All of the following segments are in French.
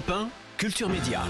Europe 1, Culture Média.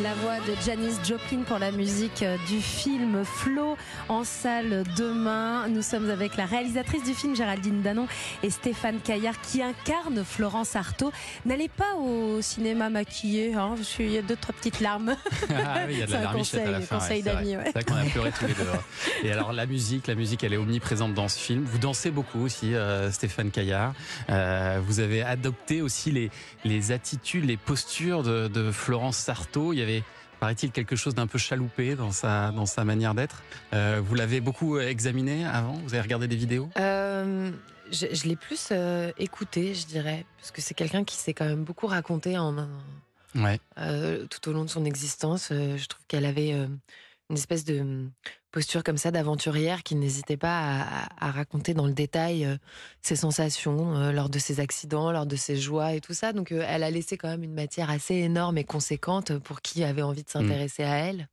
La voix de Janis Joplin pour la musique euh, du film Flo en salle demain. Nous sommes avec la réalisatrice du film Géraldine Danon et Stéphane Caillard qui incarne Florence Artaud. N'allez pas au cinéma maquillé, hein, qu'il y a deux trois petites larmes. Ah oui, il y a de la larmichette à la conseil- fin. conseil ouais, d'amis, ouais. C'est vrai qu'on a pleuré tous les deux. hein. Et alors la musique, la musique, elle est omniprésente dans ce film. Vous dansez beaucoup aussi, euh, Stéphane Caillard. Euh, vous avez adopté aussi les, les attitudes, les postures de, de Florence. Il y avait paraît-il quelque chose d'un peu chaloupé dans sa dans sa manière d'être. Euh, vous l'avez beaucoup examiné avant? Vous avez regardé des vidéos? Euh, je je l'ai plus euh, écouté, je dirais, parce que c'est quelqu'un qui s'est quand même beaucoup raconté en, Ouais. euh, tout au long de son existence. Euh, je trouve qu'elle avait euh, une espèce de posture comme ça d'aventurière qui n'hésitait pas à, raconter dans le détail euh, ses sensations euh, lors de ses accidents, lors de ses joies et tout ça. Donc euh, elle a laissé quand même une matière assez énorme et conséquente pour qui avait envie de s'intéresser à elle.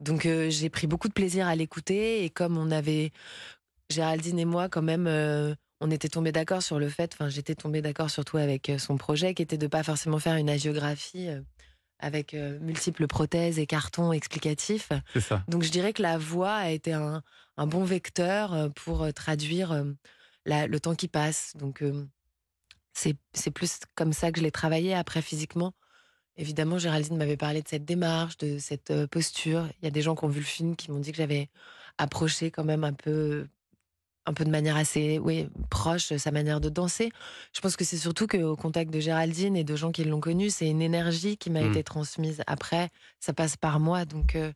Donc j'ai pris beaucoup de plaisir à l'écouter et comme on avait Géraldine et moi quand même on était tombés d'accord sur le fait, enfin j'étais tombée d'accord surtout avec son projet qui était de pas forcément faire une agiographie avec euh, multiples prothèses et cartons explicatifs. C'est ça. Donc je dirais que la voix a été un, un bon vecteur euh, pour euh, traduire la- le temps qui passe. Donc c'est plus comme ça que je l'ai travaillé après physiquement. Évidemment, Géraldine m'avait parlé de cette démarche, de cette posture. Il y a des gens qui ont vu le film qui m'ont dit que j'avais approché quand même un peu, un peu de manière assez, oui, proche sa manière de danser. Je pense que c'est surtout qu'au contact de Géraldine et de gens qui l'ont connue, c'est une énergie qui m'a Mm. été transmise. Après, ça passe par moi, donc euh,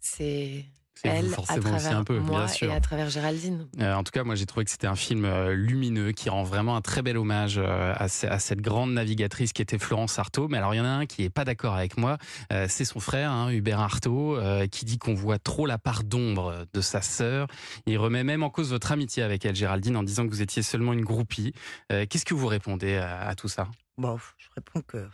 c'est C'est elle vous à forcément aussi travers un peu, moi bien sûr. et à travers Géraldine. Euh, en tout cas, moi, j'ai trouvé que c'était un film euh, lumineux qui rend vraiment un très bel hommage euh, à, ce- à cette grande navigatrice qui était Florence Artaud. Mais alors, il y en a un qui est pas d'accord avec moi. Euh, c'est son frère, hein, Hubert Artaud, euh, qui dit qu'on voit trop la part d'ombre de sa sœur. Il remet même en cause votre amitié avec elle, Géraldine, en disant que vous étiez seulement une groupie. Euh, Qu'est-ce que vous répondez à, à tout ça? Bon, je réponds que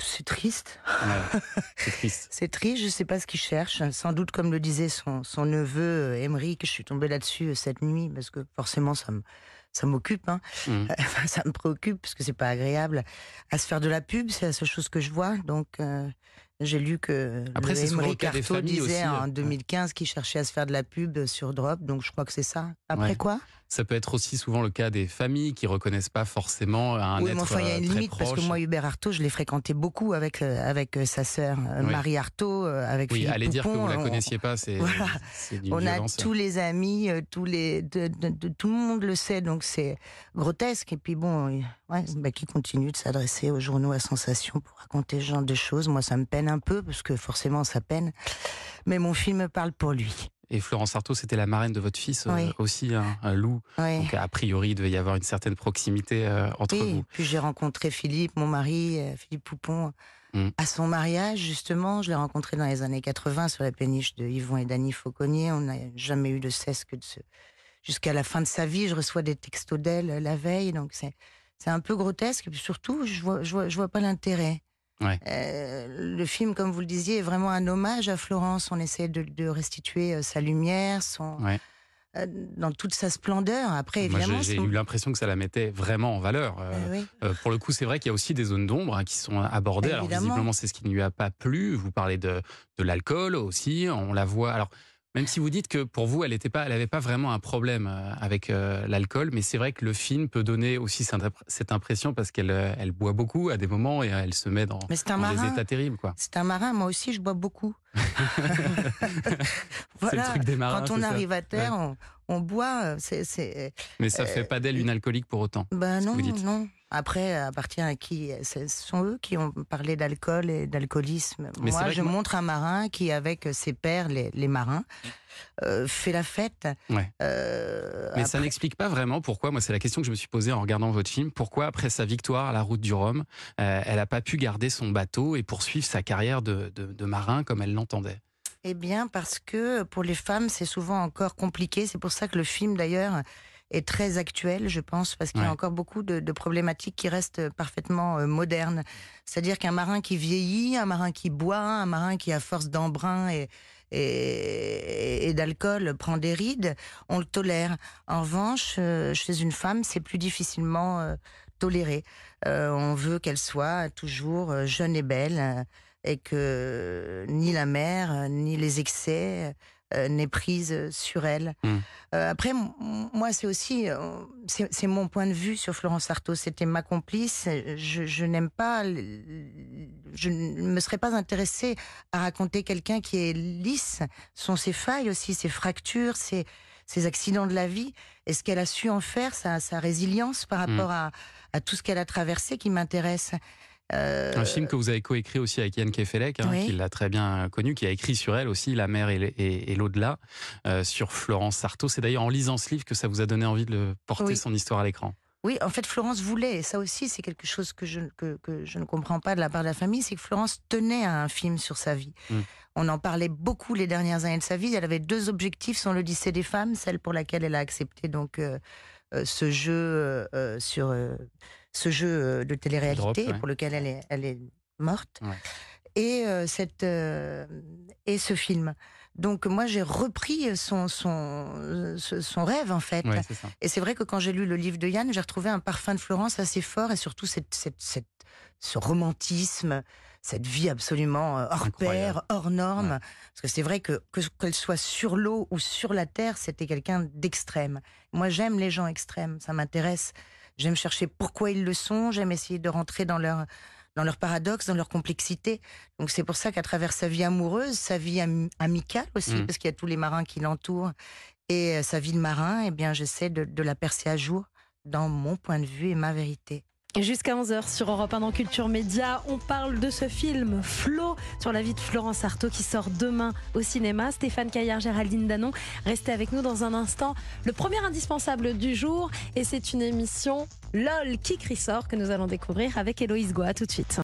c'est triste. Ouais, C'est triste. C'est triste, je sais pas ce qu'il cherche. Sans doute, comme le disait son, son neveu euh, Émeric, je suis tombée là-dessus euh, cette nuit parce que forcément ça me ça m'occupe, hein. Mhm. Enfin, ça me préoccupe parce que c'est pas agréable à se faire de la pub, c'est la seule chose que je vois. Donc euh, j'ai lu que Après, le Artaud familles disait aussi, en euh, 2015 qu'il cherchait à se faire de la pub sur Drop, donc je crois que c'est ça. Après Ouais. quoi? Ça peut être aussi souvent le cas des familles qui reconnaissent pas forcément un Oui, être mais enfin, il y a euh, une limite parce que proche. moi, Hubert Artaud, je l'ai fréquenté beaucoup avec euh, avec euh, sa sœur Oui. Marie Artaud, avec Oui, Philippe allez dire que Poupon, vous la on- connaissiez pas, c'est Voilà. On a violence. tous les amis, tous les, de, de- de- tout le monde le sait, donc c'est grotesque. Et puis bon, ouais, bah, qui continue de s'adresser aux journaux à sensation pour raconter ce genre de choses. Moi, ça me peine un peu parce que forcément, ça peine. Mais mon film parle pour lui. Et Florence Artaud, c'était la marraine de votre fils euh, Oui. aussi, hein, un loup. Ouais. Donc a priori, il devait y avoir une certaine proximité euh, entre Oui, vous. puis j'ai rencontré Philippe, mon mari, euh, Philippe Poupon, Mm. à son mariage, justement. Je l'ai rencontré dans les années 80 sur la péniche de Yvon et Dany Fauconnier. On n'a jamais eu de cesse que de se... Jusqu'à la fin de sa vie, je reçois des textos d'elle euh, la veille, donc c'est c'est un peu grotesque. Et puis surtout, je vois, je vois, je vois pas l'intérêt. Ouais. Euh, le film, comme vous le disiez, est vraiment un hommage à Florence. On essaie de, de restituer euh, sa lumière, son, Ouais. euh, dans toute sa splendeur. Après, évidemment, j'ai eu l'impression que ça la mettait vraiment en valeur. Euh, oui. euh, pour le coup, c'est vrai qu'il y a aussi des zones d'ombre hein, qui sont abordées. Alors Évidemment. visiblement, c'est ce qui ne lui a pas plu. Vous parlez de, de l'alcool aussi. On la voit. Alors même si vous dites que pour vous, elle n'avait pas, elle avait pas vraiment un problème euh, avec euh, l'alcool, mais c'est vrai que le film peut donner aussi cette, impr- cette impression parce qu'elle euh, elle boit beaucoup à des moments et elle se met dans, Mais c'est un dans des états terribles. C'est un marin, moi aussi je bois beaucoup. C'est le truc des marins. Quand on ça arrive à terre, on, on boit. Mais ça fait pas d'elle une alcoolique pour autant. ben que non, non. Après, appartient à qui? Ce sont eux qui ont parlé d'alcool et d'alcoolisme. Moi, je moi- montre un marin qui, avec ses pères, les, les marins, euh, fait la fête. Ouais. Euh, Mais ça n'explique pas vraiment pourquoi, moi c'est la question que je me suis posée en regardant votre film, pourquoi après sa victoire à la route du Rhum, euh, elle n'a pas pu garder son bateau et poursuivre sa carrière de, de- de marin comme elle l'entendait? Eh bien, parce que pour les femmes, c'est souvent encore compliqué. C'est pour ça que le film, d'ailleurs, est très actuel, je pense, parce qu'il y a encore beaucoup de, de problématiques qui restent parfaitement euh, modernes. C'est-à-dire qu'un marin qui vieillit, un marin qui boit, un marin qui, à force d'embrun et, et, et d'alcool, prend des rides, on le tolère. En revanche, euh, chez une femme, c'est plus difficilement euh, toléré. Euh, on veut qu'elle soit toujours euh, jeune et belle, euh, et que ni la mère, euh, ni les excès euh, n'aient prise sur elle. Mm. Euh, après, moi, c'est aussi, euh, c'est mon point de vue sur Florence Artaud. C'était ma complice. Je, je n'aime pas, je ne me serais pas intéressée à raconter quelqu'un qui est lisse. Ce sont ses failles aussi, ses fractures, ses, ses accidents de la vie. Et ce qu'elle a su en faire, sa, sa résilience par rapport à, à tout ce qu'elle a traversé qui m'intéresse. Euh, Un film que vous avez coécrit aussi avec Yann Kefelec, hein, Oui. qui l'a très bien connu, qui a écrit sur elle aussi, La mer et, l'au-delà, euh, sur Florence Sarto. C'est d'ailleurs en lisant ce livre que ça vous a donné envie de le porter Oui. son histoire à l'écran. Oui, en fait, Florence voulait, et ça aussi, c'est quelque chose que je, que, que je ne comprends pas de la part de la famille, c'est que Florence tenait à un film sur sa vie. Mm. On en parlait beaucoup les dernières années de sa vie. Elle avait deux objectifs sur l'Odyssée des femmes, celle pour laquelle elle a accepté donc euh, euh, ce jeu euh, euh, sur euh, ce jeu euh, de télé-réalité Drop, ouais. et pour lequel elle est, elle est morte, Ouais. et euh, cette euh, et ce film. Donc moi j'ai repris son son son- rêve en fait. Ouais, c'est ça. Et c'est vrai que quand j'ai lu le livre de Yann, j'ai retrouvé un parfum de Florence assez fort et surtout cette, cette, cette- ce romantisme, cette vie absolument hors Incroyable. pair, hors norme. Ouais. Parce que c'est vrai que que- qu'elle soit sur l'eau ou sur la terre, c'était quelqu'un d'extrême. Moi, j'aime les gens extrêmes, ça m'intéresse. J'aime chercher pourquoi ils le sont, j'aime essayer de rentrer dans leur dans leur paradoxe, dans leur complexité. Donc c'est pour ça qu'à travers sa vie amoureuse, sa vie am- amicale aussi, Mhm. parce qu'il y a tous les marins qui l'entourent, et euh, sa vie de marin, eh bien j'essaie de, de la percer à jour dans mon point de vue et ma vérité. Jusqu'à 11h sur Europe 1 dans Culture Média, on parle de ce film Flo sur la vie de Florence Artaud qui sort demain au cinéma. Stéphane Caillard, Géraldine Danon, restez avec nous dans un instant. Le premier indispensable du jour et c'est une émission LOL qui crie que nous allons découvrir avec Héloïse Goa tout de suite.